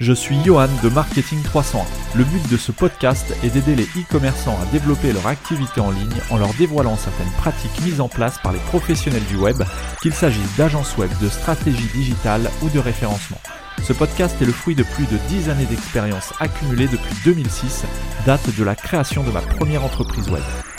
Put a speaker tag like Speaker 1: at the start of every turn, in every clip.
Speaker 1: Je suis Johan de Marketing 301. Le but de ce podcast est d'aider les e-commerçants à développer leur activité en ligne en leur dévoilant certaines pratiques mises en place par les professionnels du web, qu'il s'agisse d'agences web, de stratégie digitale ou de référencement. Ce podcast est le fruit de plus de 10 années d'expérience accumulée depuis 2006, date de la création de ma première entreprise web.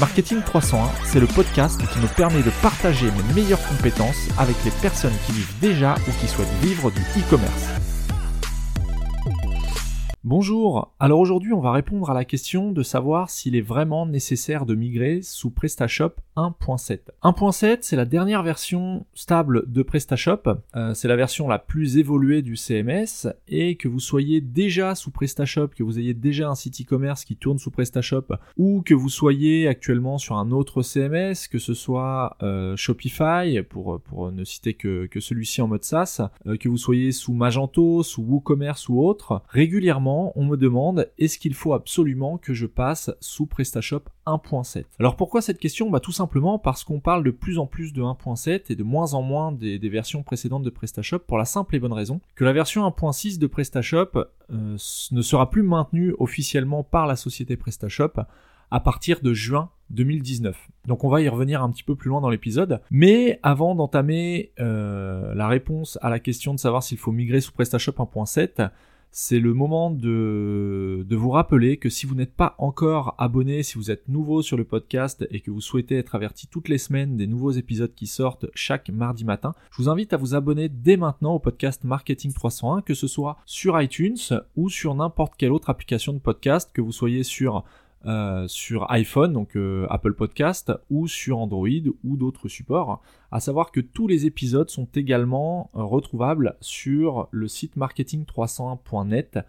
Speaker 1: Marketing 301, c'est le podcast qui me permet de partager mes meilleures compétences avec les personnes qui vivent déjà ou qui souhaitent vivre du e-commerce. Bonjour, alors aujourd'hui on va répondre à la question de savoir s'il est vraiment nécessaire de migrer sous PrestaShop 1.7. 1.7 c'est la dernière version stable de PrestaShop, euh, c'est la version la plus évoluée du CMS et que vous soyez déjà sous PrestaShop, que vous ayez déjà un site e-commerce qui tourne sous PrestaShop ou que vous soyez actuellement sur un autre CMS, que ce soit euh, Shopify pour, ne citer que, que celui-ci en mode SaaS, euh, que vous soyez sous Magento, sous WooCommerce ou autre, régulièrement on me demande est-ce qu'il faut absolument que je passe sous PrestaShop 1.7 Alors pourquoi cette question? Bah, Tout simplement parce qu'on parle de plus en plus de 1.7 et de moins en moins des, versions précédentes de PrestaShop pour la simple et bonne raison que la version 1.6 de PrestaShop euh, ne sera plus maintenue officiellement par la société PrestaShop à partir de juin 2019. Donc on va y revenir un petit peu plus loin dans l'épisode. Mais avant d'entamer euh, la réponse à la question de savoir s'il faut migrer sous PrestaShop 1.7, c'est le moment de, vous rappeler que si vous n'êtes pas encore abonné, si vous êtes nouveau sur le podcast et que vous souhaitez être averti toutes les semaines des nouveaux épisodes qui sortent chaque mardi matin, je vous invite à vous abonner dès maintenant au podcast Marketing 301, que ce soit sur iTunes ou sur n'importe quelle autre application de podcast, que vous soyez sur euh, sur iPhone, donc euh, Apple Podcast, ou sur Android ou d'autres supports. À savoir que tous les épisodes sont également euh, retrouvables sur le site marketing301.net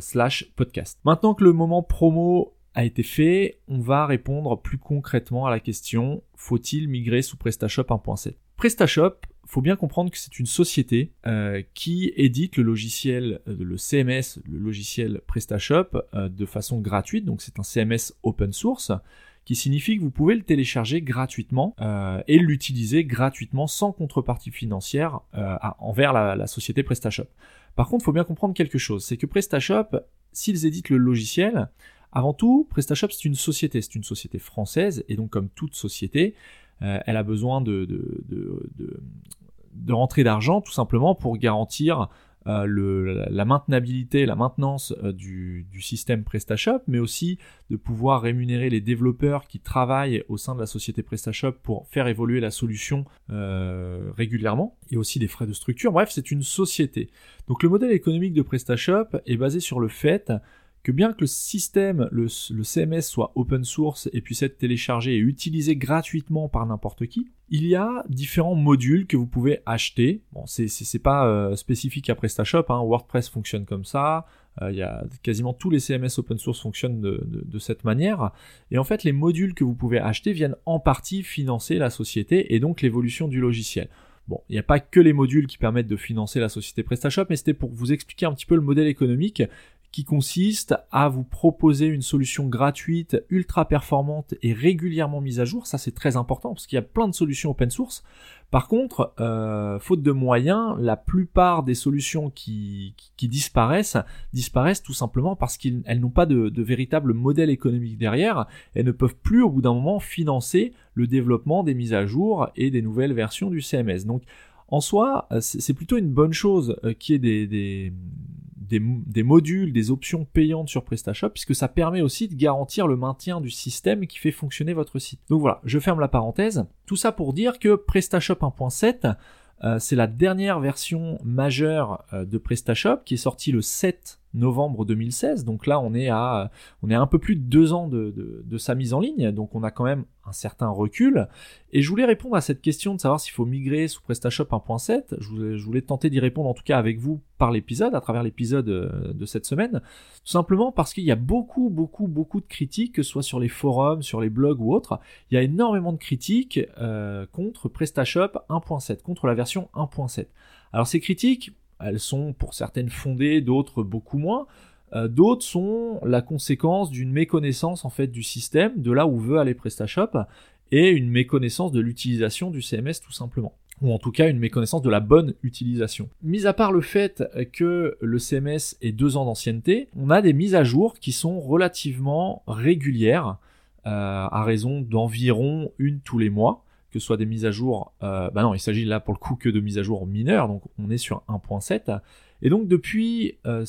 Speaker 1: slash podcast. Maintenant que le moment promo a été fait, on va répondre plus concrètement à la question faut-il migrer sous PrestaShop 1.7 PrestaShop faut bien comprendre que c'est une société euh, qui édite le logiciel, euh, le CMS, le logiciel PrestaShop euh, de façon gratuite. Donc c'est un CMS open source qui signifie que vous pouvez le télécharger gratuitement et l'utiliser gratuitement sans contrepartie financière envers la, société PrestaShop. Par contre, il faut bien comprendre quelque chose, c'est que PrestaShop, s'ils éditent le logiciel, avant tout, PrestaShop c'est une société, c'est une société française et donc comme toute société, elle a besoin de, de rentrée d'argent tout simplement pour garantir euh, la maintenabilité, la maintenance euh, du, du, système PrestaShop, mais aussi de pouvoir rémunérer les développeurs qui travaillent au sein de la société PrestaShop pour faire évoluer la solution euh, régulièrement, et aussi des frais de structure. Bref, c'est une société. Donc le modèle économique de PrestaShop est basé sur le fait que bien que le système, le, CMS soit open source et puisse être téléchargé et utilisé gratuitement par n'importe qui, il y a différents modules que vous pouvez acheter. Bon, c'est pas euh, spécifique à PrestaShop, hein. WordPress fonctionne comme ça, euh, il y a quasiment tous les CMS open source fonctionnent de, de, cette manière. Et en fait, les modules que vous pouvez acheter viennent en partie financer la société et donc l'évolution du logiciel. Bon, il n'y a pas que les modules qui permettent de financer la société PrestaShop, mais c'était pour vous expliquer un petit peu le modèle économique qui consiste à vous proposer une solution gratuite, ultra performante et régulièrement mise à jour. Ça c'est très important parce qu'il y a plein de solutions open source. Par contre, euh, faute de moyens, la plupart des solutions qui, disparaissent disparaissent tout simplement parce qu'elles n'ont pas de, véritable modèle économique derrière. Elles ne peuvent plus au bout d'un moment financer le développement des mises à jour et des nouvelles versions du CMS. Donc en soi, c'est plutôt une bonne chose euh, qui est des, des des, modules, des options payantes sur PrestaShop, puisque ça permet aussi de garantir le maintien du système qui fait fonctionner votre site. Donc voilà, je ferme la parenthèse. Tout ça pour dire que PrestaShop 1.7, euh, c'est la dernière version majeure euh, de PrestaShop qui est sortie le 7 novembre 2016. Donc là, on est à, un peu plus de deux ans de, sa mise en ligne. Donc on a quand même un certain recul. Et je voulais répondre à cette question de savoir s'il faut migrer sous PrestaShop 1.7. Je voulais, je voulais tenter d'y répondre en tout cas avec vous par l'épisode, à travers l'épisode euh, de cette semaine. Tout simplement parce qu'il y a beaucoup, beaucoup, beaucoup de critiques, que ce soit sur les forums, sur les blogs ou autres. Il y a énormément de critiques euh, contre PrestaShop 1.7, contre la version 1.7. Alors ces critiques, elles sont pour certaines fondées, d'autres beaucoup moins. Euh, d'autres sont la conséquence d'une méconnaissance du système, de là où veut aller PrestaShop, et une méconnaissance de l'utilisation du CMS tout simplement ou en tout cas une méconnaissance de la bonne utilisation. Mis à part le fait que le CMS ait deux ans d'ancienneté, on a des mises à jour qui sont relativement régulières, euh, à raison d'environ une tous les mois que ce soit des mises à jour, euh, bah non, il s'agit là pour le coup que de mises à jour mineures, donc on est sur 1.7. Et donc depuis euh,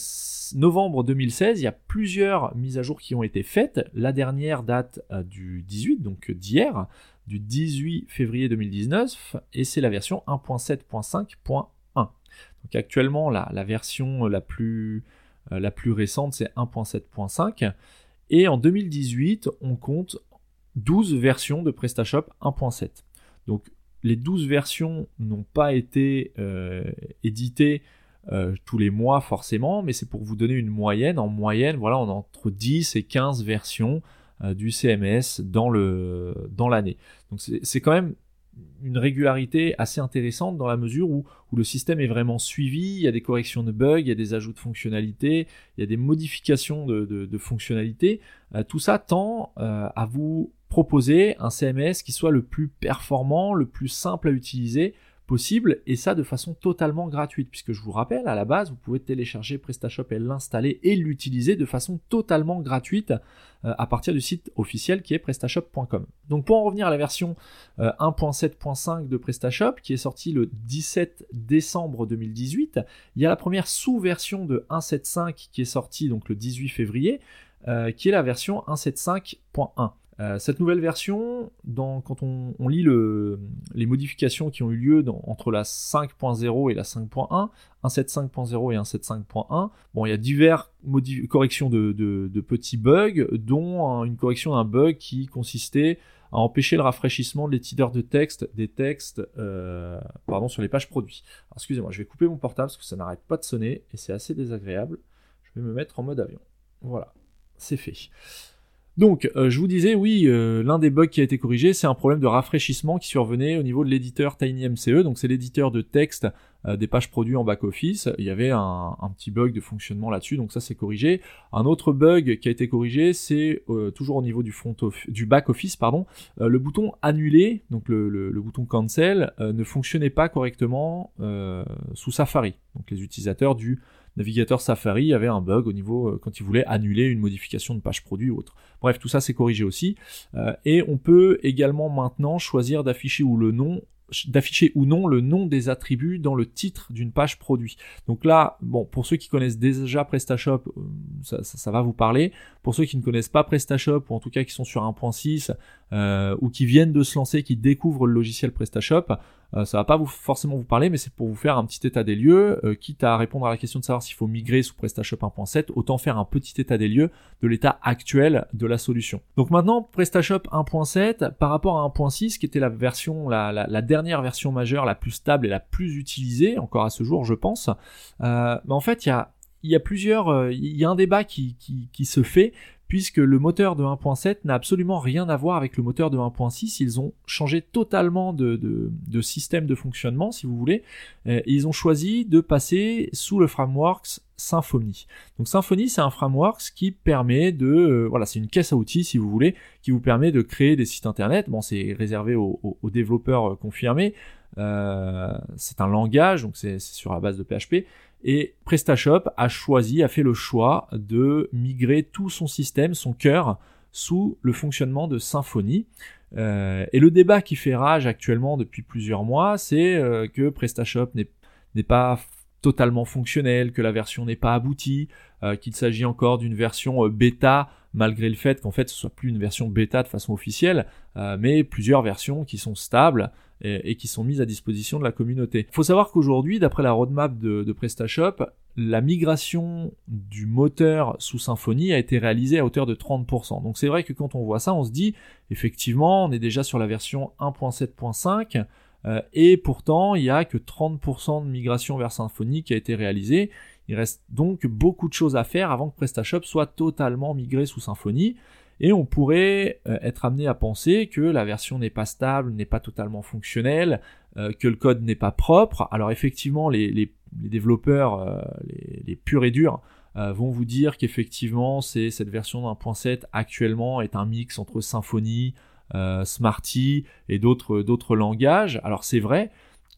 Speaker 1: novembre 2016, il y a plusieurs mises à jour qui ont été faites. La dernière date euh, du 18, donc d'hier, du 18 février 2019, et c'est la version 1.7.5.1. Donc actuellement, la, la version la plus, la plus récente, c'est 1.7.5. Et en 2018, on compte 12 versions de PrestaShop 1.7. Donc les 12 versions n'ont pas été euh, éditées euh, tous les mois forcément, mais c'est pour vous donner une moyenne. En moyenne, voilà, on a entre 10 et 15 versions euh, du CMS dans l'année. Donc c'est quand même une régularité assez intéressante dans la mesure où, le système est vraiment suivi, il y a des corrections de bugs, il y a des ajouts de fonctionnalités, il y a des modifications de, fonctionnalités. tout ça tend à vous proposer un CMS qui soit le plus performant, le plus simple à utiliser possible, et ça de façon totalement gratuite, puisque je vous rappelle, à la base, vous pouvez télécharger PrestaShop et l'installer et l'utiliser de façon totalement gratuite euh, à partir du site officiel qui est prestashop.com. Donc pour en revenir à la version 1.7.5 euh, de PrestaShop, qui est sortie le 17 décembre 2018, il y a la première sous-version de 1.7.5 qui est sortie donc le 18 février, euh, qui est la version 1.7.5.1. Euh, cette nouvelle version, quand on, lit les modifications qui ont eu lieu entre la 5.0 et la 5.1, 1.7.5.0 et 1.7.5.1, bon, il y a diverses corrections de, petits bugs, dont une correction d'un bug qui consistait à empêcher le rafraîchissement de l'éditeur de texte des textes euh, pardon, sur les pages produits. Excusez-moi, je vais couper mon portable parce que ça n'arrête pas de sonner et c'est assez désagréable. Je vais me mettre en mode avion. Voilà, c'est fait. Donc, euh, je vous disais, oui, euh, l'un des bugs qui a été corrigé, c'est un problème de rafraîchissement qui survenait au niveau de l'éditeur TinyMCE. Donc, c'est l'éditeur de texte euh, des pages produits en back-office. Il y avait un, petit bug de fonctionnement là-dessus, donc ça c'est corrigé. Un autre bug qui a été corrigé, c'est toujours au niveau du du back-office, pardon, le bouton annuler, donc le bouton cancel, ne fonctionnait pas correctement sous Safari. Donc, les utilisateurs du navigateur Safari avait un bug au niveau euh, quand il voulait annuler une modification de page produit ou autre. Bref, tout ça c'est corrigé aussi. Euh, et on peut également maintenant choisir d'afficher ou non le nom des attributs dans le titre d'une page produit. Donc là, bon, pour ceux qui connaissent déjà PrestaShop, euh, ça, va vous parler. Pour ceux qui ne connaissent pas PrestaShop, ou en tout cas qui sont sur 1.6, euh, ou qui viennent de se lancer, qui découvrent le logiciel PrestaShop, euh, ça va pas vous, forcément vous parler, mais c'est pour vous faire un petit état des lieux, euh, quitte à répondre à la question de savoir s'il faut migrer sous PrestaShop 1.7, autant faire un petit état des lieux de l'état actuel de la solution. Donc maintenant, PrestaShop 1.7 par rapport à 1.6, qui était la version, la, la, dernière version majeure, la plus stable et la plus utilisée, encore à ce jour, je pense. Euh, mais en fait, il y a y a plusieurs, il y a un débat qui, qui, qui se fait puisque le moteur de 1.7 n'a absolument rien à voir avec le moteur de 1.6. Ils ont changé totalement de, système de fonctionnement, si vous voulez. Et ils ont choisi de passer sous le framework Symfony. Donc Symfony, c'est un framework qui permet de, euh, voilà, c'est une caisse à outils, si vous voulez, qui vous permet de créer des sites internet. Bon, c'est réservé aux, développeurs euh, confirmés. Euh, c'est un langage, donc c'est sur la base de PHP. Et PrestaShop a choisi, a fait le choix de migrer tout son système, son cœur, sous le fonctionnement de Symfony. Euh, et le débat qui fait rage actuellement depuis plusieurs mois, c'est euh, que PrestaShop n'est pas totalement fonctionnel, que la version n'est pas aboutie, euh, qu'il s'agit encore d'une version bêta malgré le fait qu'en fait ce soit plus une version bêta de façon officielle, mais plusieurs versions qui sont stables et, qui sont mises à disposition de la communauté. Il faut savoir qu'aujourd'hui, d'après la roadmap de, PrestaShop, la migration du moteur sous Symfony a été réalisée à hauteur de 30%. Donc c'est vrai que quand on voit ça, on se dit, effectivement, on est déjà sur la version 1.7.5, euh, et pourtant, il n'y a que 30% de migration vers Symfony qui a été réalisée. Il reste donc beaucoup de choses à faire avant que PrestaShop soit totalement migré sous Symfony. Et on pourrait euh, être amené à penser que la version n'est pas stable, n'est pas totalement fonctionnelle, euh, que le code n'est pas propre. Alors effectivement, les, développeurs, euh, les, purs et durs, vont vous dire qu'effectivement, c'est cette version 1.7 actuellement est un mix entre Symfony, Smarty et d'autres d'autres langages. Alors c'est vrai,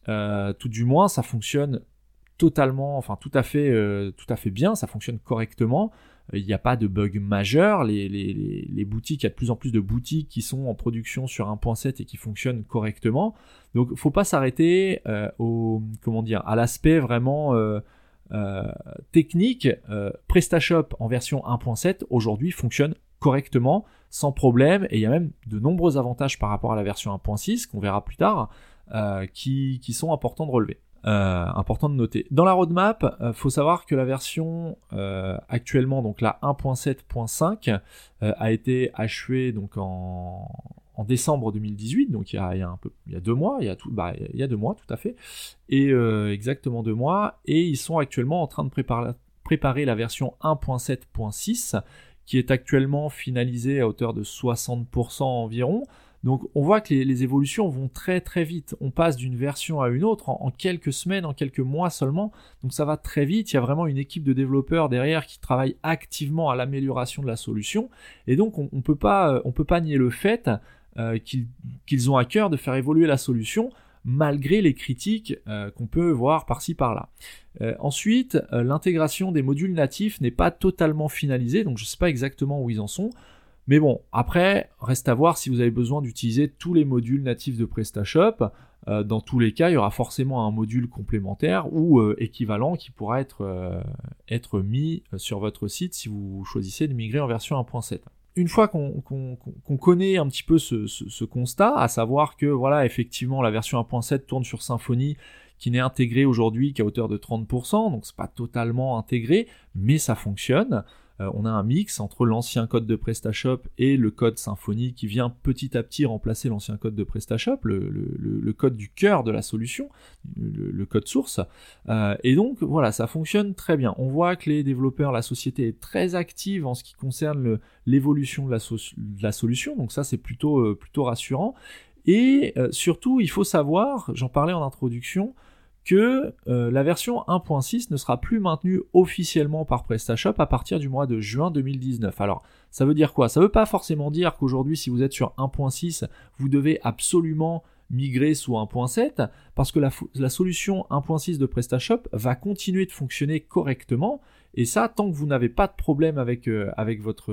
Speaker 1: tout du moins, ça fonctionne totalement, enfin tout à fait, tout à fait bien, ça fonctionne correctement. Euh, il n'y a pas de bug majeur. Les, boutiques, il y a de plus en plus de boutiques qui sont en production sur 1.7 et qui fonctionnent correctement. Donc, faut pas s'arrêter euh, à l'aspect vraiment euh, technique. PrestaShop en version 1.7 aujourd'hui fonctionne correctement, sans problème, et il y a même de nombreux avantages par rapport à la version 1.6 qu'on verra plus tard, qui sont importants de relever. Euh, important de noter. Dans la roadmap, euh, faut savoir que la version euh, actuellement, donc la 1.7.5, a été achevée donc en, décembre 2018, donc il y, a, il y a, il deux mois, il y a bah, il y a deux mois tout à fait, et exactement deux mois, et ils sont actuellement en train de préparer la version 1.7.6 qui est actuellement finalisée à hauteur de 60% environ. Donc on voit que les, évolutions vont très très vite. On passe d'une version à une autre en, quelques semaines, en quelques mois seulement. Donc ça va très vite. Il y a vraiment une équipe de développeurs derrière qui travaille activement à l'amélioration de la solution. Et donc on, ne peut pas on peut pas nier le fait euh, qu'ils ont à cœur de faire évoluer la solution malgré les critiques euh, qu'on peut voir par-ci par-là. Euh, ensuite, l'intégration des modules natifs n'est pas totalement finalisée, donc je ne sais pas exactement où ils en sont. Mais bon, après, reste à voir si vous avez besoin d'utiliser tous les modules natifs de PrestaShop. Euh, dans tous les cas, il y aura forcément un module complémentaire ou euh, équivalent qui pourra être, euh, mis sur votre site si vous choisissez de migrer en version 1.7 une fois qu'on connaît un petit peu ce, ce, constat, à savoir que voilà, effectivement, la version 1.7 tourne sur Symfony, qui n'est intégrée aujourd'hui qu'à hauteur de 30%, donc c'est pas totalement intégré, mais ça fonctionne. Euh, on a un mix entre l'ancien code de PrestaShop et le code Symfony qui vient petit à petit remplacer l'ancien code de PrestaShop, le, code du cœur de la solution, le, code source. Euh, et donc voilà, ça fonctionne très bien. On voit que les développeurs, la société est très active en ce qui concerne l'évolution de, la solution, donc ça c'est plutôt, euh, plutôt rassurant. Et surtout, il faut savoir, j'en parlais en introduction, que euh, la version 1.6 ne sera plus maintenue officiellement par PrestaShop à partir du mois de juin 2019. Alors, ça veut dire quoi? Ça veut pas forcément dire qu'aujourd'hui, si vous êtes sur 1.6, vous devez absolument migrer sous 1.7, parce que la solution 1.6 de PrestaShop va continuer de fonctionner correctement, et ça, tant que vous n'avez pas de problème avec, euh, avec votre,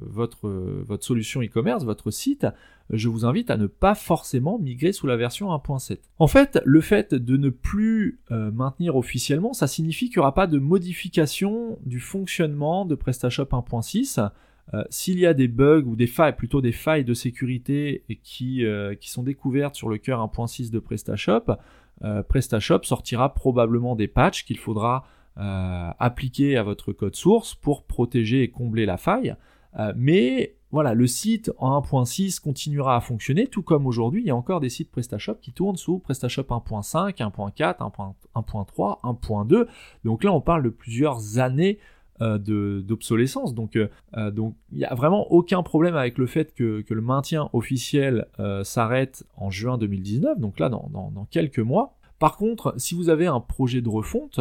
Speaker 1: votre, votre solution e-commerce, votre site, je vous invite à ne pas forcément migrer sous la version 1.7. En fait, le fait de ne plus euh, maintenir officiellement, ça signifie qu'il n'y aura pas de modification du fonctionnement de PrestaShop 1.6. Euh, s'il y a des bugs ou des failles, plutôt des failles de sécurité qui, qui sont découvertes sur le cœur 1.6 de PrestaShop, PrestaShop sortira probablement des patchs qu'il faudra euh, appliquer à votre code source pour protéger et combler la faille. Euh, mais voilà, le site en 1.6 continuera à fonctionner, tout comme aujourd'hui, il y a encore des sites PrestaShop qui tournent sous PrestaShop 1.5, 1.4, 1.3, 1.2. Donc là, on parle de plusieurs années euh, d'obsolescence. Donc, il n'y a vraiment aucun problème avec le fait que, le maintien officiel s'arrête en juin 2019, donc là, dans, quelques mois. Par contre, si vous avez un projet de refonte,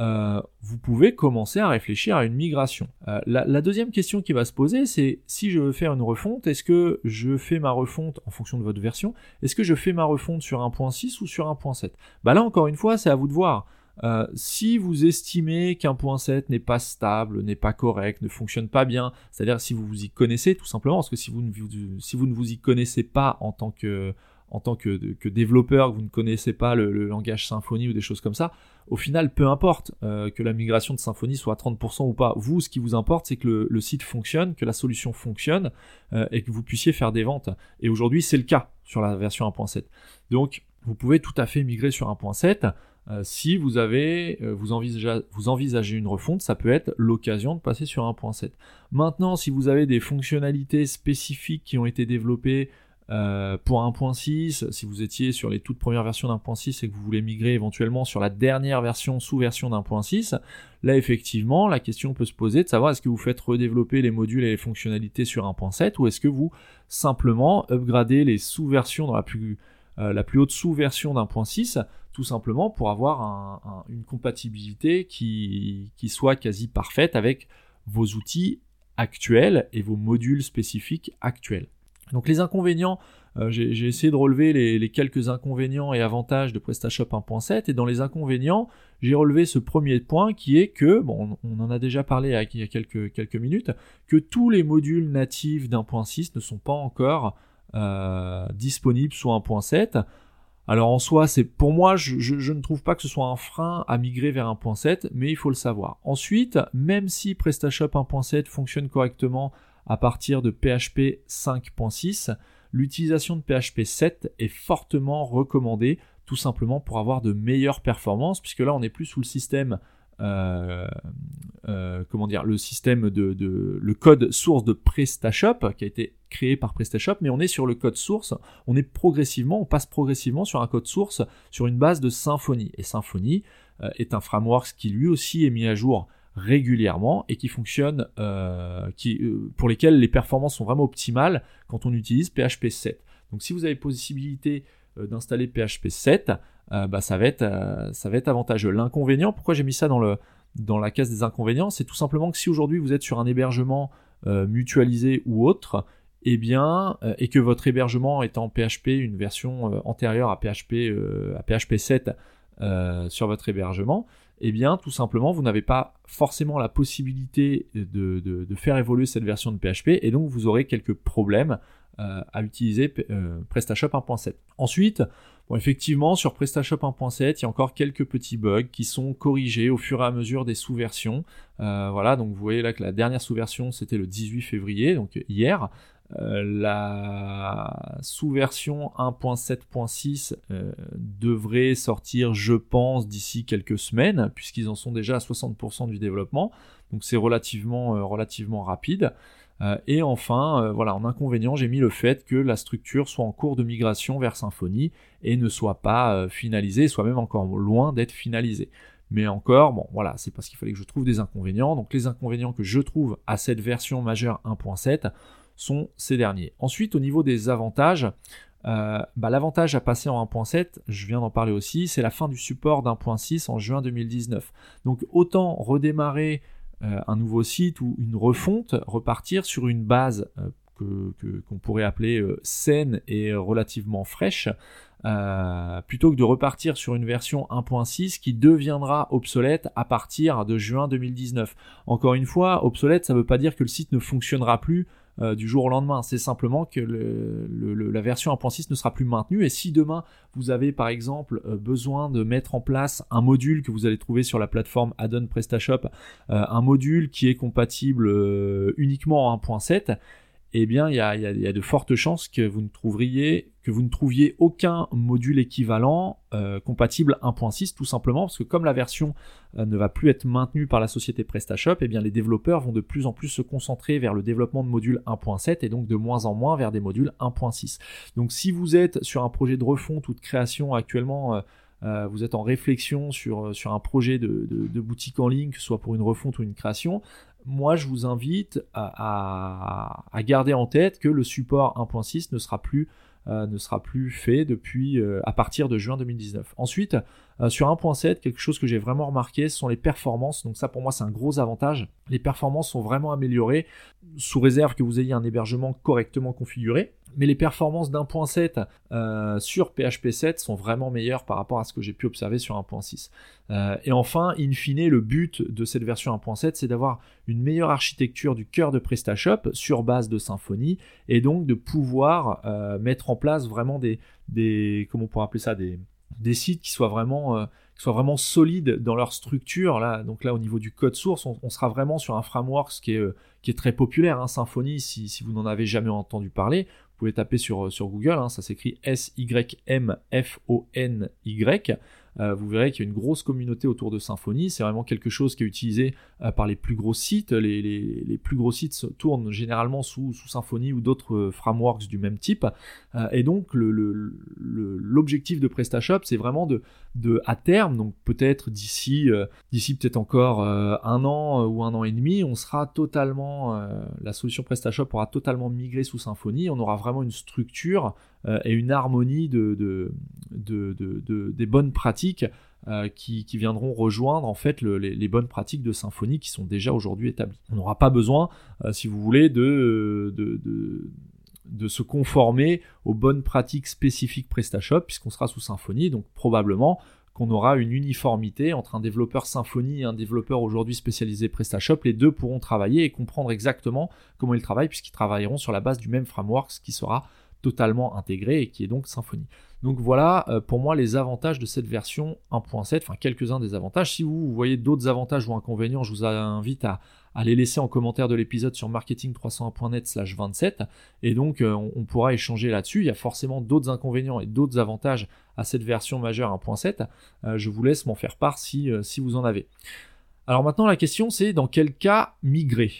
Speaker 1: euh, vous pouvez commencer à réfléchir à une migration. Euh, la, deuxième question qui va se poser, c'est si je veux faire une refonte, est-ce que je fais ma refonte en fonction de votre version? Est-ce que je fais ma refonte sur 1.6 ou sur 1.7 Bah là, encore une fois, c'est à vous de voir. Euh, si vous estimez qu'un.7 n'est pas stable, n'est pas correct, ne fonctionne pas bien, c'est-à-dire si vous vous y connaissez tout simplement, parce que si vous ne, si vous, ne vous y connaissez pas en tant que, en tant que, développeur, que vous ne connaissez pas le langage Symfony ou des choses comme ça, au final, peu importe que la migration de Symfony soit à 30% ou pas. Vous, ce qui vous importe, c'est que le, site fonctionne, que la solution fonctionne et que vous puissiez faire des ventes. Et aujourd'hui, c'est le cas sur la version 1.7. Donc, vous pouvez tout à fait migrer sur 1.7. Euh, si vous avez, euh, vous, envisagez, vous envisagez une refonte, ça peut être l'occasion de passer sur 1.7. Maintenant, si vous avez des fonctionnalités spécifiques qui ont été développées euh, pour 1.6, si vous étiez sur les toutes premières versions d'1.6 et que vous voulez migrer éventuellement sur la dernière version, sous-version d'1.6, là effectivement, la question peut se poser de savoir est-ce que vous faites redévelopper les modules et les fonctionnalités sur 1.7 ou est-ce que vous simplement upgradez les sous-versions dans la plus euh, la plus haute sous-version d'un point 6, tout simplement pour avoir une compatibilité qui, soit quasi parfaite avec vos outils actuels et vos modules spécifiques actuels. Donc les inconvénients, euh, j'ai essayé de relever les, quelques inconvénients et avantages de PrestaShop 1.7 et dans les inconvénients, j'ai relevé ce premier point qui est que, bon, on en a déjà parlé il y a quelques, minutes, que tous les modules natifs d'1.6 ne sont pas encore euh, disponible sous 1.7. Alors en soi, c'est pour moi, je, ne trouve pas que ce soit un frein à migrer vers 1.7, mais il faut le savoir. Ensuite, même si PrestaShop 1.7 fonctionne correctement à partir de PHP 5.6, l'utilisation de PHP 7 est fortement recommandée, tout simplement pour avoir de meilleures performances, puisque là on n'est plus sous le système euh, euh, comment dire, le système de, le code source de PrestaShop qui a été créé par PrestaShop, mais on est sur le code source, on est progressivement, on passe progressivement sur un code source sur une base de Symfony. Et Symfony euh, est un framework qui lui aussi est mis à jour régulièrement et qui fonctionne, qui, pour lesquels les performances sont vraiment optimales quand on utilise PHP 7. Donc si vous avez possibilité d'installer PHP 7, euh, bah, ça, va être, euh, ça va être avantageux. L'inconvénient, pourquoi j'ai mis ça dans, le, dans la case des inconvénients, c'est tout simplement que si aujourd'hui vous êtes sur un hébergement euh, mutualisé ou autre, et eh bien, et que votre hébergement est en PHP, une version antérieure à PHP, à PHP 7 sur votre hébergement, eh bien, tout simplement, vous n'avez pas forcément la possibilité de, faire évoluer cette version de PHP, et donc vous aurez quelques problèmes à utiliser PrestaShop 1.7. Ensuite, effectivement, sur PrestaShop 1.7, il y a encore quelques petits bugs qui sont corrigés au fur et à mesure des sous-versions. Euh, voilà, donc vous voyez là que la dernière sous-version, c'était le 18 février, donc hier. Euh, la sous-version 1.7.6 euh, devrait sortir, je pense, d'ici quelques semaines, puisqu'ils en sont déjà à 60% du développement. Donc c'est relativement, relativement rapide. Euh, et enfin, euh, voilà, en inconvénient, j'ai mis le fait que la structure soit en cours de migration vers Symfony et ne soit pas euh, finalisée, soit même encore loin d'être finalisée. Mais encore, bon voilà, c'est parce qu'il fallait que je trouve des inconvénients. Donc les inconvénients que je trouve à cette version majeure 1.7 sont ces derniers. Ensuite, au niveau des avantages, bah, l'avantage à passer en 1.7, je viens d'en parler aussi, c'est la fin du support d'1.6 en juin 2019. Donc autant redémarrer euh, un nouveau site ou une refonte, repartir sur une base euh, que, qu'on pourrait appeler euh, saine et relativement fraîche, plutôt que de repartir sur une version 1.6 qui deviendra obsolète à partir de juin 2019. Encore une fois, obsolète, ça ne veut pas dire que le site ne fonctionnera plus euh, du jour au lendemain. C'est simplement que la version 1.6 ne sera plus maintenue. Et si demain vous avez par exemple euh, besoin de mettre en place un module que vous allez trouver sur la plateforme Addon PrestaShop, euh, un module qui est compatible uniquement en 1.7, eh bien, il y a, de fortes chances que vous ne trouviez aucun module équivalent euh, compatible 1.6, tout simplement parce que comme la version euh, ne va plus être maintenue par la société PrestaShop, eh bien, les développeurs vont de plus en plus se concentrer vers le développement de modules 1.7 et donc de moins en moins vers des modules 1.6. Donc, si vous êtes sur un projet de refonte ou de création actuellement, euh, vous êtes en réflexion sur, sur un projet de, de, boutique en ligne, que ce soit pour une refonte ou une création, moi je vous invite à, garder en tête que le support 1.6 ne sera plus euh, ne sera plus fait depuis euh, à partir de juin 2019. Ensuite, euh, sur 1.7, quelque chose que j'ai vraiment remarqué, ce sont les performances. Donc ça pour moi c'est un gros avantage. Les performances sont vraiment améliorées sous réserve que vous ayez un hébergement correctement configuré mais les performances d'1.7 euh, sur PHP 7 sont vraiment meilleures par rapport à ce que j'ai pu observer sur 1.6. Euh, et enfin, in fine, le but de cette version 1.7, c'est d'avoir une meilleure architecture du cœur de PrestaShop sur base de Symfony, et donc de pouvoir euh, mettre en place vraiment des, comment on pourrait appeler ça, des, sites qui soient vraiment soient vraiment solides dans leur structure. Là, donc là, au niveau du code source, on, sera vraiment sur un framework qui est, euh, très populaire, hein, Symfony. Si, vous n'en avez jamais entendu parler, pouvez taper sur, sur Google. Hein, ça s'écrit S-Y-M-F-O-N-Y. Euh, vous verrez qu'il y a une grosse communauté autour de Symfony. C'est vraiment quelque chose qui est utilisé euh, par les plus gros sites. Les, plus gros sites tournent généralement sous, sous Symfony ou d'autres euh, frameworks du même type. et donc l'objectif de PrestaShop, c'est vraiment de, de, à terme, donc peut-être d'ici d'ici peut-être encore un an ou un an et demi, on sera totalement, la solution PrestaShop aura totalement migré sous Symfony. On aura vraiment une structure euh, et une harmonie de, des bonnes pratiques euh, qui, viendront rejoindre en fait les, bonnes pratiques de symphonie qui sont déjà aujourd'hui établies. On n'aura pas besoin, euh, si vous voulez, de, de, se conformer aux bonnes pratiques spécifiques PrestaShop puisqu'on sera sous Symfony, donc probablement qu'on aura une uniformité entre un développeur Symfony et un développeur aujourd'hui spécialisé PrestaShop. Les deux pourront travailler et comprendre exactement comment ils travaillent puisqu'ils travailleront sur la base du même framework, ce qui sera totalement intégré et qui est donc Symfony. Donc voilà euh, pour moi les avantages de cette version 1.7, enfin quelques-uns des avantages. Si vous voyez d'autres avantages ou inconvénients, je vous invite à, les laisser en commentaire de l'épisode sur marketing301.net slash 27 et donc euh, on, pourra échanger là-dessus. Il y a forcément d'autres inconvénients et d'autres avantages à cette version majeure 1.7. Euh, je vous laisse m'en faire part si, si vous en avez. Alors maintenant la question c'est dans quel cas migrer?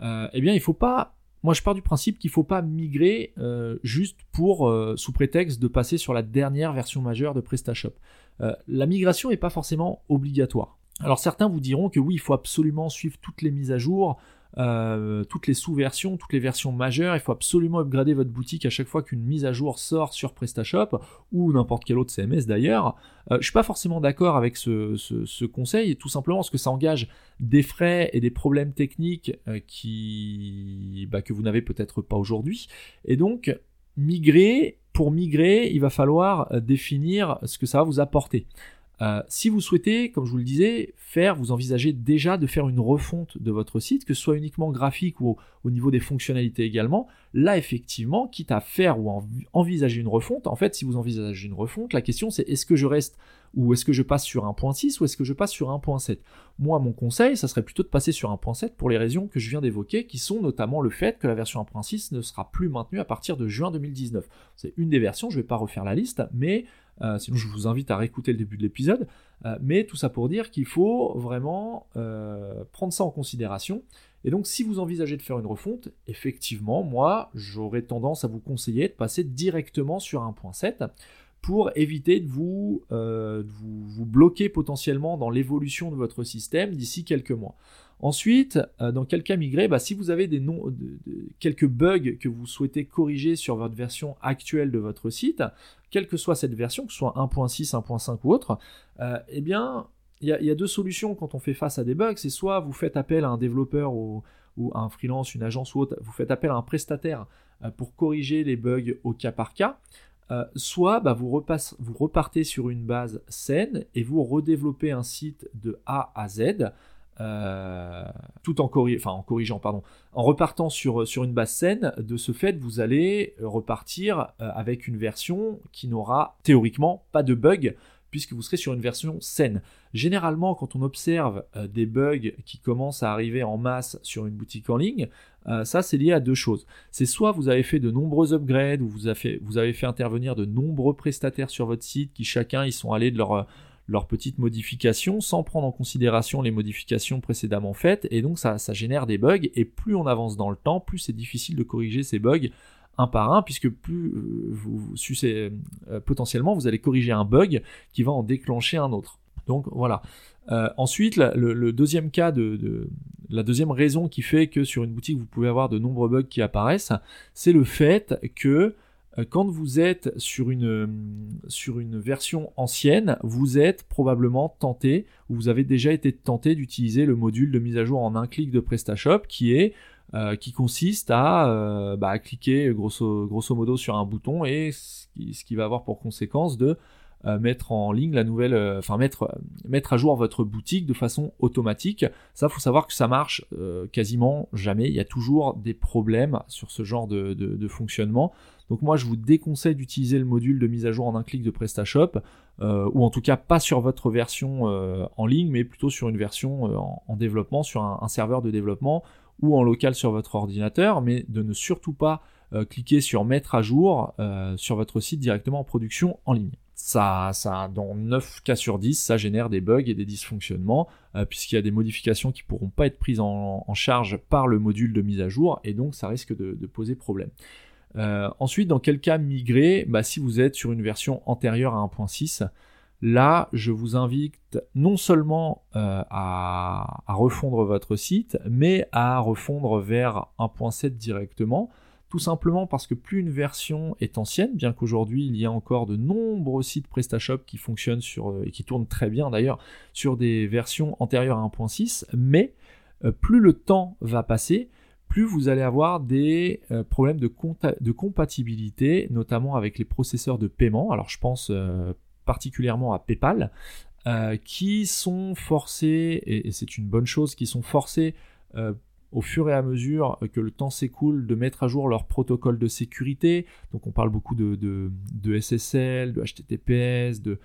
Speaker 1: Eh bien il ne faut pas moi, je pars du principe qu'il ne faut pas migrer euh, juste pour, euh, sous prétexte de passer sur la dernière version majeure de PrestaShop. Euh, la migration n'est pas forcément obligatoire. Alors certains vous diront que oui, il faut absolument suivre toutes les mises à jour, euh, toutes les sous-versions, toutes les versions majeures. Il faut absolument upgrader votre boutique à chaque fois qu'une mise à jour sort sur PrestaShop ou n'importe quel autre CMS d'ailleurs. Euh, je suis pas forcément d'accord avec ce, conseil, tout simplement parce que ça engage des frais et des problèmes techniques euh, qui, bah, que vous n'avez peut-être pas aujourd'hui. Et donc, migrer, pour migrer, il va falloir définir ce que ça va vous apporter. Euh, si vous souhaitez, comme je vous le disais, faire, vous envisagez déjà de faire une refonte de votre site, que ce soit uniquement graphique ou au, niveau des fonctionnalités également, là effectivement, quitte à faire ou envisager une refonte, en fait, si vous envisagez une refonte, la question c'est est-ce que je reste ou est-ce que je passe sur 1.6 ou est-ce que je passe sur 1.7 Moi, mon conseil, ça serait plutôt de passer sur 1.7 pour les raisons que je viens d'évoquer, qui sont notamment le fait que la version 1.6 ne sera plus maintenue à partir de juin 2019. C'est une des versions, je ne vais pas refaire la liste, mais euh, sinon je vous invite à réécouter le début de l'épisode. Euh, mais tout ça pour dire qu'il faut vraiment euh, prendre ça en considération. Et donc si vous envisagez de faire une refonte, effectivement, moi, j'aurais tendance à vous conseiller de passer directement sur 1.7 pour éviter de vous, vous, bloquer potentiellement dans l'évolution de votre système d'ici quelques mois. Ensuite, dans quel cas migrer? Bah, Si vous avez quelques bugs que vous souhaitez corriger sur votre version actuelle de votre site, quelle que soit cette version, que ce soit 1.6, 1.5 ou autre, euh, eh bien, il y, a deux solutions quand on fait face à des bugs. C'est soit vous faites appel à un développeur ou, à un freelance, une agence ou autre, vous faites appel à un prestataire euh, pour corriger les bugs au cas par cas. Euh, soit bah, vous, repartez sur une base saine et vous redéveloppez un site de A à Z euh, tout en, corrigeant, pardon, en repartant sur, une base saine, de ce fait, vous allez repartir euh, avec une version qui n'aura théoriquement pas de bugs, puisque vous serez sur une version saine. Généralement, quand on observe euh, des bugs qui commencent à arriver en masse sur une boutique en ligne, ça c'est lié à deux choses. C'est soit vous avez fait de nombreux upgrades, ou vous avez fait, vous avez fait intervenir de nombreux prestataires sur votre site qui chacun ils sont allés de leur leurs petites modifications sans prendre en considération les modifications précédemment faites et donc ça, génère des bugs et plus on avance dans le temps, plus c'est difficile de corriger ces bugs un par un puisque plus euh, vous, euh, potentiellement vous allez corriger un bug qui va en déclencher un autre. Donc voilà. Euh, ensuite, le, deuxième cas de, la deuxième raison qui fait que sur une boutique vous pouvez avoir de nombreux bugs qui apparaissent, c'est le fait que euh, quand vous êtes sur une, euh, sur une version ancienne, vous êtes probablement tenté, ou vous avez déjà été tenté d'utiliser le module de mise à jour en un clic de PrestaShop qui est euh, qui consiste à, bah, cliquer grosso, grosso, modo sur un bouton et ce qui, va avoir pour conséquence de euh, mettre en ligne la nouvelle, euh, enfin mettre mettre à jour votre boutique de façon automatique. Ça, faut savoir que ça marche quasiment jamais. Il y a toujours des problèmes sur ce genre de, de, fonctionnement. Donc moi, je vous déconseille d'utiliser le module de mise à jour en un clic de PrestaShop, ou en tout cas pas sur votre version en ligne, mais plutôt sur une version en, développement, sur un, serveur de développement ou en local sur votre ordinateur, mais de ne surtout pas cliquer sur mettre à jour sur votre site directement en production en ligne ça, ça, dans 9 cas sur 10, ça génère des bugs et des dysfonctionnements, euh, puisqu'il y a des modifications qui pourront pas être prises en, charge par le module de mise à jour, et donc ça risque de, poser problème. Euh, ensuite, dans quel cas migrer? Bah, Si vous êtes sur une version antérieure à 1.6, là, je vous invite non seulement euh, à, refondre votre site, mais à refondre vers 1.7 directement. Tout simplement parce que plus une version est ancienne, bien qu'aujourd'hui il y a encore de nombreux sites PrestaShop qui fonctionnent sur, euh, et qui tournent très bien d'ailleurs sur des versions antérieures à 1.6, mais plus le temps va passer, plus vous allez avoir des euh, problèmes de, compatibilité, notamment avec les processeurs de paiement. Alors je pense particulièrement à PayPal, qui sont forcés, et, c'est une bonne chose, qui sont forcés au fur et à mesure que le temps s'écoule, de mettre à jour leur protocole de sécurité. Donc on parle beaucoup de, SSL, de HTTPS, de,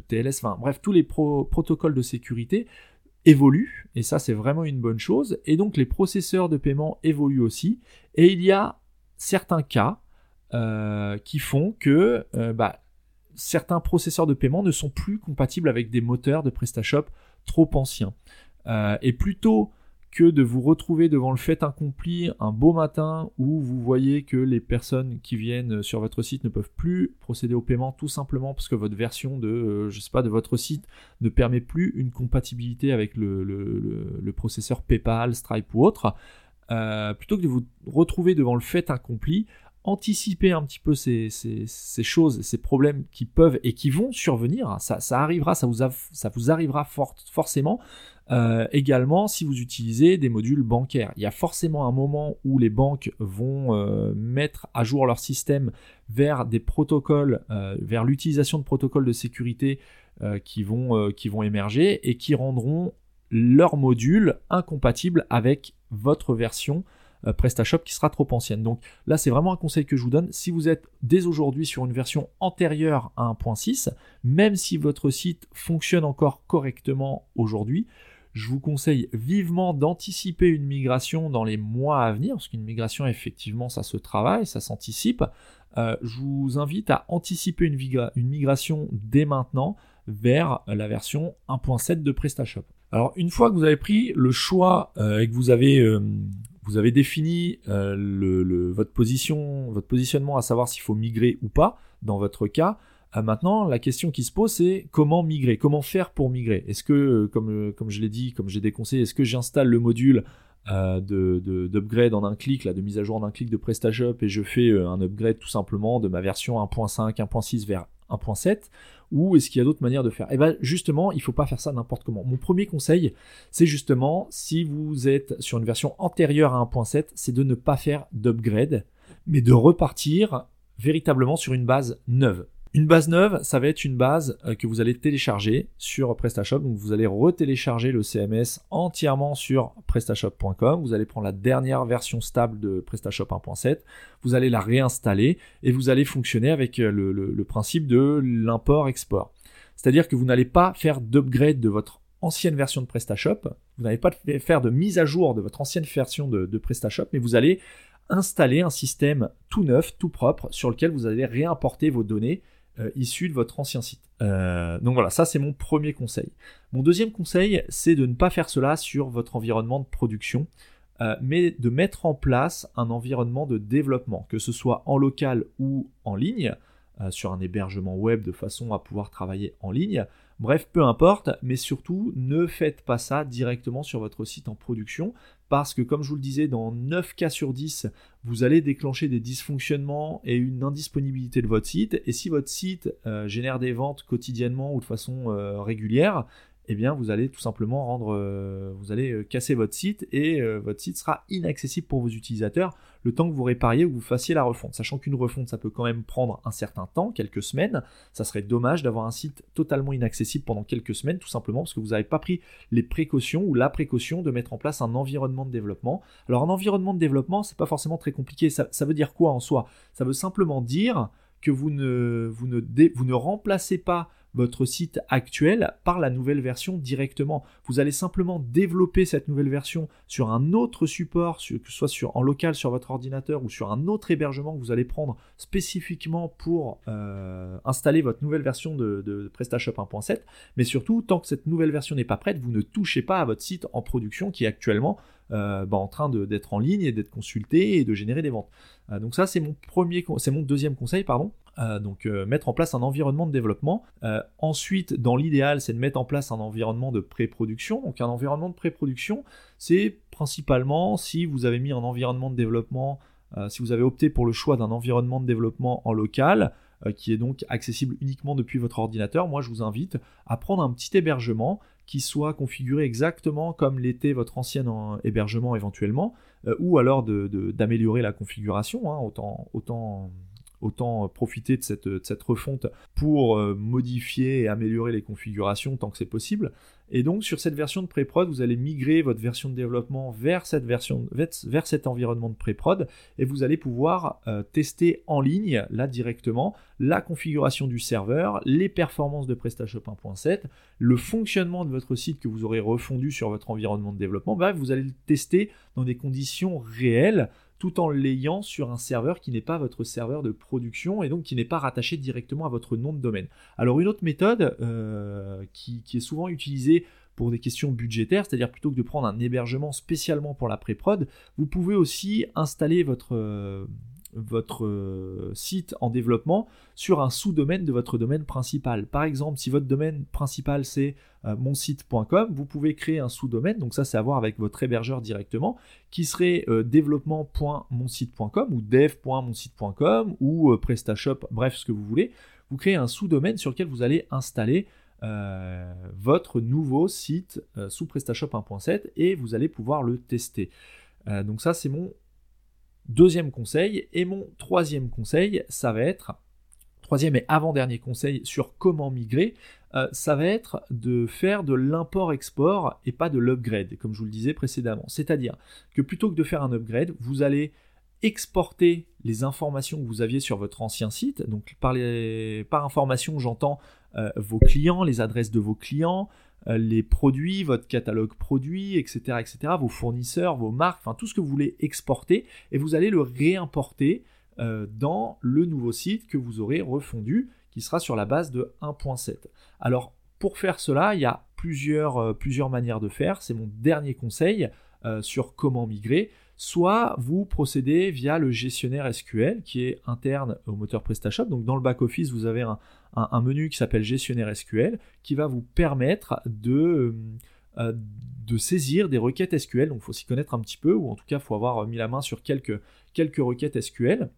Speaker 1: TLS, enfin bref, tous les protocoles de sécurité évoluent, et ça c'est vraiment une bonne chose. Et donc les processeurs de paiement évoluent aussi, et il y a certains cas euh, qui font que euh, bah, certains processeurs de paiement ne sont plus compatibles avec des moteurs de PrestaShop trop anciens. Euh, et plutôt que de vous retrouver devant le fait accompli un beau matin où vous voyez que les personnes qui viennent sur votre site ne peuvent plus procéder au paiement tout simplement parce que votre version de, euh, je sais pas, de votre site ne permet plus une compatibilité avec le, processeur PayPal, Stripe ou autre. Euh, plutôt que de vous retrouver devant le fait accompli, anticiper un petit peu ces, choses, ces problèmes qui peuvent et qui vont survenir. Ça, arrivera, ça vous, ça vous arrivera forcément. Euh, également, si vous utilisez des modules bancaires, il y a forcément un moment où les banques vont euh, mettre à jour leur système vers des protocoles, euh, vers l'utilisation de protocoles de sécurité qui, vont, qui vont émerger et qui rendront leur module incompatible avec votre version PrestaShop qui sera trop ancienne. Donc là, c'est vraiment un conseil que je vous donne. Si vous êtes dès aujourd'hui sur une version antérieure à 1.6, même si votre site fonctionne encore correctement aujourd'hui, je vous conseille vivement d'anticiper une migration dans les mois à venir, parce qu'une migration, effectivement, ça se travaille, ça s'anticipe. Euh, je vous invite à anticiper une, migration dès maintenant vers la version 1.7 de PrestaShop. Alors, une fois que vous avez pris le choix euh, et que vous avez, euh, vous avez défini votre position, votre positionnement à savoir s'il faut migrer ou pas, dans votre cas, euh, maintenant, la question qui se pose, c'est comment migrer Comment faire pour migrer? Est-ce que, euh, comme, euh, comme je l'ai dit, comme j'ai déconseillé, est-ce que j'installe le module d'upgrade en un clic, là, de mise à jour en un clic de PrestaShop et je fais un upgrade tout simplement de ma version 1.5, 1.6 vers 1.7 ou est-ce qu'il y a d'autres manières de faire? Eh bien justement, il ne faut pas faire ça n'importe comment. Mon premier conseil, c'est justement si vous êtes sur une version antérieure à 1.7, c'est de ne pas faire d'upgrade, mais de repartir véritablement sur une base neuve. Une base neuve, ça va être une base euh, que vous allez télécharger sur PrestaShop. Donc vous allez retélécharger le CMS entièrement sur prestashop.com. Vous allez prendre la dernière version stable de PrestaShop 1.7. Vous allez la réinstaller et vous allez fonctionner avec euh, le, principe de l'import-export. C'est-à-dire que vous n'allez pas faire d'upgrade de votre ancienne version de PrestaShop, vous n'allez pas faire de mise à jour de votre ancienne version de, de PrestaShop, mais vous allez installer un système tout neuf, tout propre, sur lequel vous allez réimporter vos données euh, de votre ancien site. Euh, donc voilà, ça c'est mon premier conseil. Mon deuxième conseil, c'est de ne pas faire cela sur votre environnement de production, euh, mais de mettre en place un environnement de développement, que ce soit en local ou en ligne, sur un hébergement web de façon à pouvoir travailler en ligne. Bref, peu importe, mais surtout ne faites pas ça directement sur votre site en production parce que comme je vous le disais, dans 9 cas sur 10, vous allez déclencher des dysfonctionnements et une indisponibilité de votre site. Et si votre site euh, génère des ventes quotidiennement ou de façon euh, régulière, eh bien vous allez tout simplement rendre, euh, vous allez euh, casser votre site et euh, votre site sera inaccessible pour vos utilisateurs le temps que vous répariez ou que vous fassiez la refonte. Sachant qu'une refonte, ça peut quand même prendre un certain temps, quelques semaines. Ça serait dommage d'avoir un site totalement inaccessible pendant quelques semaines, tout simplement parce que vous n'avez pas pris les précautions ou la précaution de mettre en place un environnement de développement. Alors un environnement de développement, c'est pas forcément très compliqué. Ça, veut dire quoi en soi? Ça veut simplement dire que vous ne, vous ne, vous ne remplacez pas votre site actuel par la nouvelle version directement. Vous allez simplement développer cette nouvelle version sur un autre support, que ce soit sur, en local sur votre ordinateur ou sur un autre hébergement que vous allez prendre spécifiquement pour euh, installer votre nouvelle version de, PrestaShop 1.7. Mais surtout, tant que cette nouvelle version n'est pas prête, vous ne touchez pas à votre site en production qui est actuellement euh, bah, en train d'être en ligne et d'être consulté et de générer des ventes. Euh, donc ça c'est mon premier, c'est mon deuxième conseil pardon. Euh, donc mettre en place un environnement de développement. ensuite, dans l'idéal, c'est de mettre en place un environnement de pré-production. Donc un environnement de pré-production, c'est principalement si vous avez mis un environnement de développement, si vous avez opté pour le choix d'un environnement de développement en local, qui est donc accessible uniquement depuis votre ordinateur, moi je vous invite à prendre un petit hébergement qui soit configuré exactement comme l'était votre ancien hébergement éventuellement, euh, ou alors d'améliorer la configuration, hein, autant, autant autant profiter de cette, refonte pour euh, modifier et améliorer les configurations tant que c'est possible. Et donc sur cette version de pré-prod, vous allez migrer votre version de développement vers cette version, vers cet environnement de pré-prod, et vous allez pouvoir euh, tester en ligne, là directement, la configuration du serveur, les performances de PrestaShop 1.7, le fonctionnement de votre site que vous aurez refondu sur votre environnement de développement. Bref, vous allez le tester dans des conditions réelles tout en l'ayant sur un serveur qui n'est pas votre serveur de production et donc qui n'est pas rattaché directement à votre nom de domaine. Alors une autre méthode euh, qui, est souvent utilisée pour des questions budgétaires, c'est-à-dire plutôt que de prendre un hébergement spécialement pour la pré-prod, vous pouvez aussi installer votre, euh, votre euh, site en développement sur un sous-domaine de votre domaine principal. Par exemple, si votre domaine principal c'est euh, monsite.com, vous pouvez créer un sous-domaine, donc ça c'est à voir avec votre hébergeur directement, qui serait euh, développement.monsite.com ou dev.monsite.com ou PrestaShop, bref ce que vous voulez. Vous créez un sous-domaine sur lequel vous allez installer votre nouveau site sous PrestaShop 1.7 et vous allez pouvoir le tester. donc ça c'est mon Deuxième conseil, et mon troisième conseil, ça va être, troisième et avant-dernier conseil sur comment migrer, euh, ça va être de faire de l'import-export et pas de l'upgrade, comme je vous le disais précédemment. C'est-à-dire que plutôt que de faire un upgrade, vous allez exporter les informations que vous aviez sur votre ancien site. Donc par, par information, j'entends euh, vos clients, les adresses de vos clients, les produits, votre catalogue produit, etc., etc., vos fournisseurs, vos marques, enfin tout ce que vous voulez exporter, et vous allez le réimporter euh, dans le nouveau site que vous aurez refondu, qui sera sur la base de 1.7. Alors pour faire cela, il y a plusieurs, euh, plusieurs manières de faire. C'est mon dernier conseil sur comment migrer soit vous procédez via le gestionnaire SQL qui est interne au moteur PrestaShop. Donc dans le back-office, vous avez un, menu qui s'appelle gestionnaire SQL qui va vous permettre de, euh, de saisir des requêtes SQL. Donc il faut s'y connaître un petit peu, ou en tout cas il faut avoir mis la main sur quelques, quelques requêtes SQL.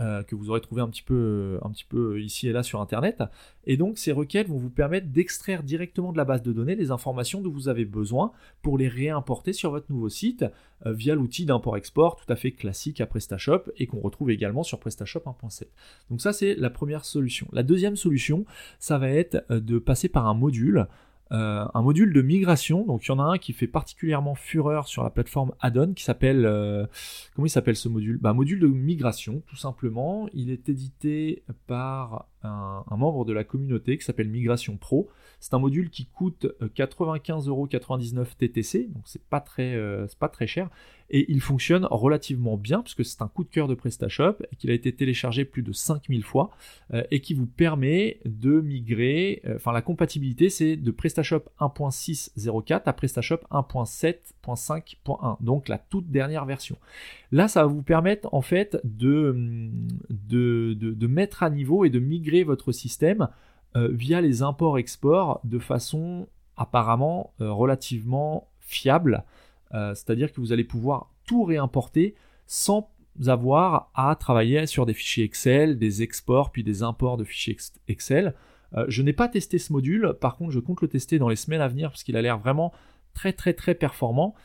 Speaker 1: Euh, que vous aurez trouvé un petit, peu, peu ici et là sur Internet. Et donc ces requêtes vont vous permettre d'extraire directement de la base de données les informations dont vous avez besoin pour les réimporter sur votre nouveau site euh, via l'outil d'import-export tout à fait classique à PrestaShop et qu'on retrouve également sur PrestaShop 1.7. Donc ça c'est la première solution. La deuxième solution, ça va être euh, de passer par un module euh, un module de migration. Donc il y en a un qui fait particulièrement fureur sur la plateforme Addon qui s'appelle euh, comment il s'appelle ce module? Bah, Module de migration tout simplement. Il est édité par un, membre de la communauté qui s'appelle Migration Pro. C'est un module qui coûte 95,99€ euh, TTC, donc c'est pas très c'est pas très cher et il fonctionne relativement bien puisque c'est un coup de cœur de PrestaShop qu'il a été téléchargé plus de 5000 fois et qui vous permet de migrer enfin la compatibilité c'est de PrestaShop 1.6.04 à PrestaShop 1.7.5.1, donc la toute dernière version. Là, ça va vous permettre en fait de, de, mettre à niveau et de migrer votre système euh, via les imports-exports de façon apparemment euh, relativement fiable. Euh, c'est-à-dire que vous allez pouvoir tout réimporter sans avoir à travailler sur des fichiers Excel, des exports, puis des imports de fichiers Excel. je n'ai pas testé ce module, par contre je compte le tester dans les semaines à venir parce qu'il a l'air vraiment très très très performant.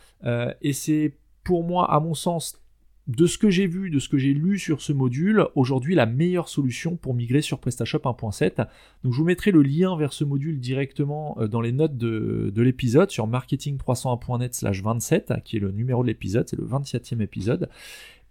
Speaker 1: et c'est pour moi, à mon sens, de ce que j'ai vu, de ce que j'ai lu sur ce module, aujourd'hui la meilleure solution pour migrer sur PrestaShop 1.7. Donc je vous mettrai le lien vers ce module directement euh, dans les notes de, l'épisode sur marketing301.net slash 27, qui est le numéro de l'épisode, c'est le 27e épisode.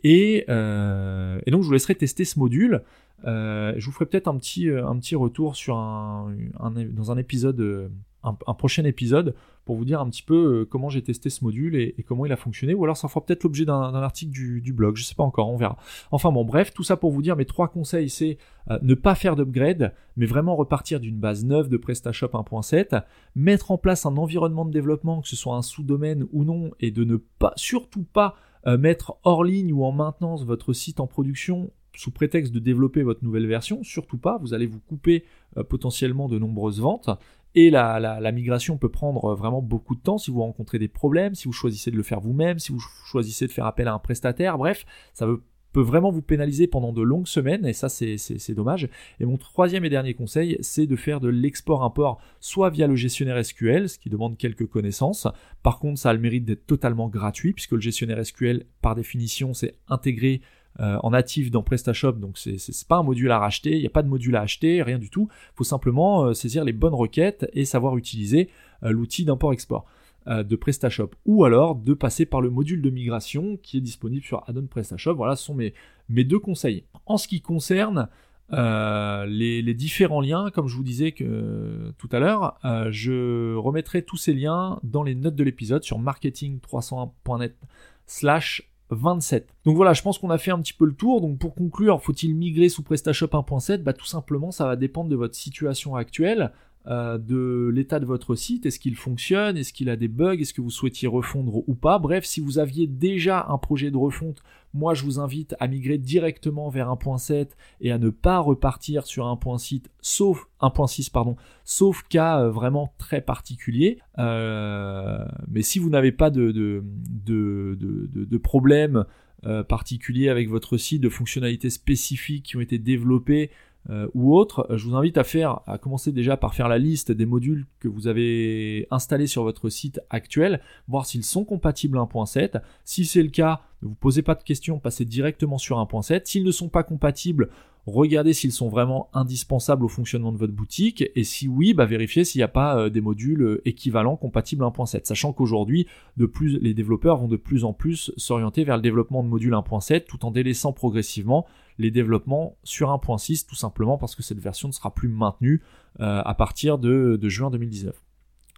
Speaker 1: Euh, et, donc je vous laisserai tester ce module. Euh, je vous ferai peut-être un petit, retour dans un épisode un, prochain épisode pour vous dire un petit peu euh, comment j'ai testé ce module et, comment il a fonctionné, ou alors ça fera peut-être l'objet d'un article du, blog, je sais pas encore, on verra. Enfin bon, bref, tout ça pour vous dire, mes trois conseils, c'est euh, ne pas faire d'upgrade, mais vraiment repartir d'une base neuve de PrestaShop 1.7, mettre en place un environnement de développement, que ce soit un sous-domaine ou non, et de ne pas, surtout pas euh, mettre hors ligne ou en maintenance votre site en production sous prétexte de développer votre nouvelle version, surtout pas, vous allez vous couper potentiellement de nombreuses ventes. Et la, migration peut prendre vraiment beaucoup de temps si vous rencontrez des problèmes, si vous choisissez de le faire vous-même, si vous choisissez de faire appel à un prestataire, bref, ça peut vraiment vous pénaliser pendant de longues semaines, et ça c'est dommage. Et mon troisième et dernier conseil, c'est de faire de l'export-import, soit via le gestionnaire SQL, ce qui demande quelques connaissances. Par contre, ça a le mérite d'être totalement gratuit, puisque le gestionnaire SQL, par définition, c'est intégré euh, en natif dans PrestaShop, donc c'est pas un module à racheter, il n'y a pas de module à acheter, rien du tout. Il faut simplement euh, saisir les bonnes requêtes et savoir utiliser euh, l'outil d'import-export de PrestaShop, ou alors de passer par le module de migration qui est disponible sur Addon PrestaShop. Voilà, ce sont mes, deux conseils. En ce qui concerne les, différents liens, comme je vous disais tout à l'heure, je remettrai tous ces liens dans les notes de l'épisode sur marketing301.net slash 27. Donc voilà, je pense qu'on a fait un petit peu le tour. Donc pour conclure, faut-il migrer sous PrestaShop 1.7 Bah tout simplement, ça va dépendre de votre situation actuelle. Euh, de l'état de votre site, est-ce qu'il fonctionne, est-ce qu'il a des bugs, est-ce que vous souhaitiez refondre ou pas? Bref, si vous aviez déjà un projet de refonte, moi je vous invite à migrer directement vers 1.7 et à ne pas repartir sur 1.6 sauf 1.6 pardon, sauf cas euh, vraiment très particulier. Euh, mais si vous n'avez pas de, de, de, de problème particulier avec votre site, de fonctionnalités spécifiques qui ont été développées euh, ou autre, je vous invite à faire, à commencer déjà par faire la liste des modules que vous avez installés sur votre site actuel, voir s'ils sont compatibles 1.7. Si c'est le cas, ne vous posez pas de questions, passez directement sur 1.7. S'ils ne sont pas compatibles, regardez s'ils sont vraiment indispensables au fonctionnement de votre boutique et si oui, bah vérifiez s'il n'y a pas euh, des modules euh, équivalents compatibles 1.7. Sachant qu'aujourd'hui, de plus, les développeurs vont de plus en plus s'orienter vers le développement de modules 1.7 tout en délaissant progressivement les développements sur 1.6 tout simplement parce que cette version ne sera plus maintenue euh, à partir de, juin 2019.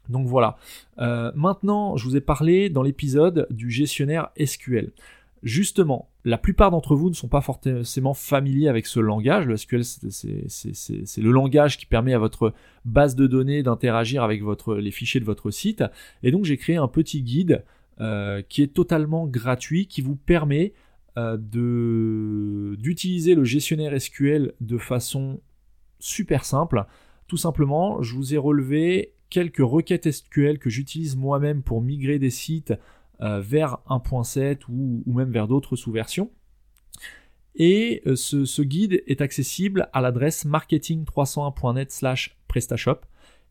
Speaker 1: Donc voilà. maintenant, je vous ai parlé dans l'épisode du gestionnaire SQL. Justement, la plupart d'entre vous ne sont pas forcément familiers avec ce langage. Le SQL, c'est le langage qui permet à votre base de données d'interagir avec les fichiers de votre site. Et donc, j'ai créé un petit guide euh, qui est totalement gratuit, qui vous permet euh, d'utiliser le gestionnaire SQL de façon super simple. Tout simplement, je vous ai relevé quelques requêtes SQL que j'utilise moi-même pour migrer des sites euh, vers 1.7 ou, même vers d'autres sous-versions. Et euh, ce, guide est accessible à l'adresse marketing301.net slash prestashop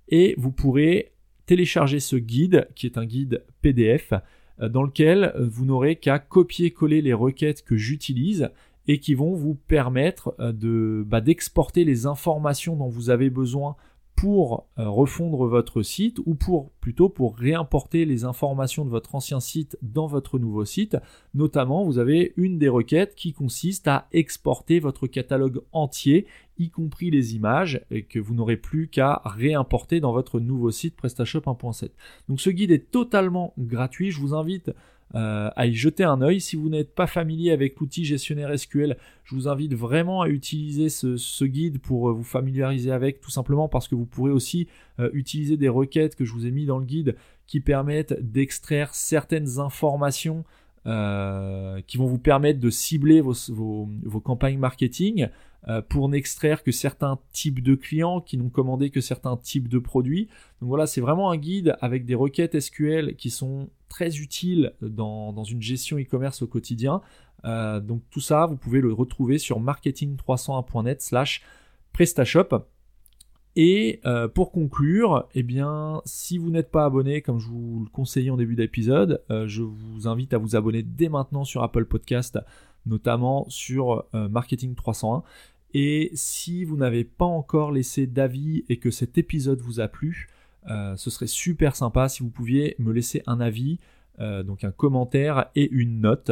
Speaker 1: et vous pourrez télécharger ce guide qui est un guide PDF euh, dans lequel vous n'aurez qu'à copier-coller les requêtes que j'utilise et qui vont vous permettre de, bah, d'exporter les informations dont vous avez besoin pour euh, refondre votre site ou pour plutôt pour réimporter les informations de votre ancien site dans votre nouveau site. Notamment, vous avez une des requêtes qui consiste à exporter votre catalogue entier, y compris les images, et que vous n'aurez plus qu'à réimporter dans votre nouveau site PrestaShop 1.7. Donc ce guide est totalement gratuit. Je vous invite euh, à y jeter un œil. Si vous n'êtes pas familier avec l'outil gestionnaire SQL, je vous invite vraiment à utiliser ce, guide pour euh, vous familiariser avec, tout simplement parce que vous pourrez aussi euh, utiliser des requêtes que je vous ai mis dans le guide qui permettent d'extraire certaines informations qui vont vous permettre de cibler vos campagnes marketing, euh, pour n'extraire que certains types de clients qui n'ont commandé que certains types de produits. Donc voilà, c'est vraiment un guide avec des requêtes SQL qui sont très utiles dans, une gestion e-commerce au quotidien. Euh, donc tout ça, vous pouvez le retrouver sur marketing301.net slash prestashop. Et euh, pour conclure, eh bien, si vous n'êtes pas abonné, comme je vous le conseillais en début d'épisode, euh, je vous invite à vous abonner dès maintenant sur Apple Podcast, notamment sur euh, Marketing 301. Et si vous n'avez pas encore laissé d'avis et que cet épisode vous a plu, ce serait super sympa si vous pouviez me laisser un avis. donc un commentaire et une note.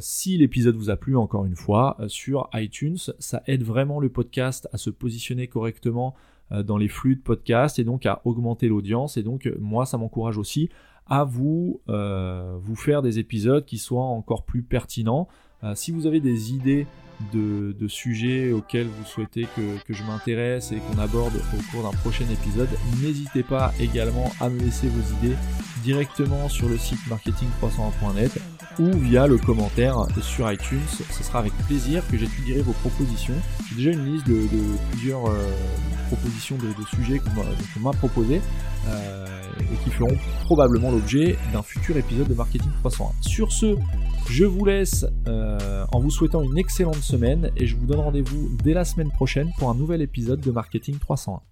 Speaker 1: si l'épisode vous a plu, encore une fois, sur iTunes, ça aide vraiment le podcast à se positionner correctement dans les flux de podcast et donc à augmenter l'audience. Et donc moi, ça m'encourage aussi à vous, euh, vous faire des épisodes qui soient encore plus pertinents. Euh, si vous avez des idées de, sujets auxquels vous souhaitez que, je m'intéresse et qu'on aborde au cours d'un prochain épisode, n'hésitez pas également à me laisser vos idées directement sur le site marketing301.net ou via le commentaire sur iTunes. Ce sera avec plaisir que j'étudierai vos propositions. J'ai déjà une liste de, plusieurs propositions de, sujets qu'on m'a proposé euh, et qui feront probablement l'objet d'un futur épisode de Marketing 301. Sur ce, je vous laisse euh, en vous souhaitant une excellente semaine et je vous donne rendez-vous dès la semaine prochaine pour un nouvel épisode de Marketing 301.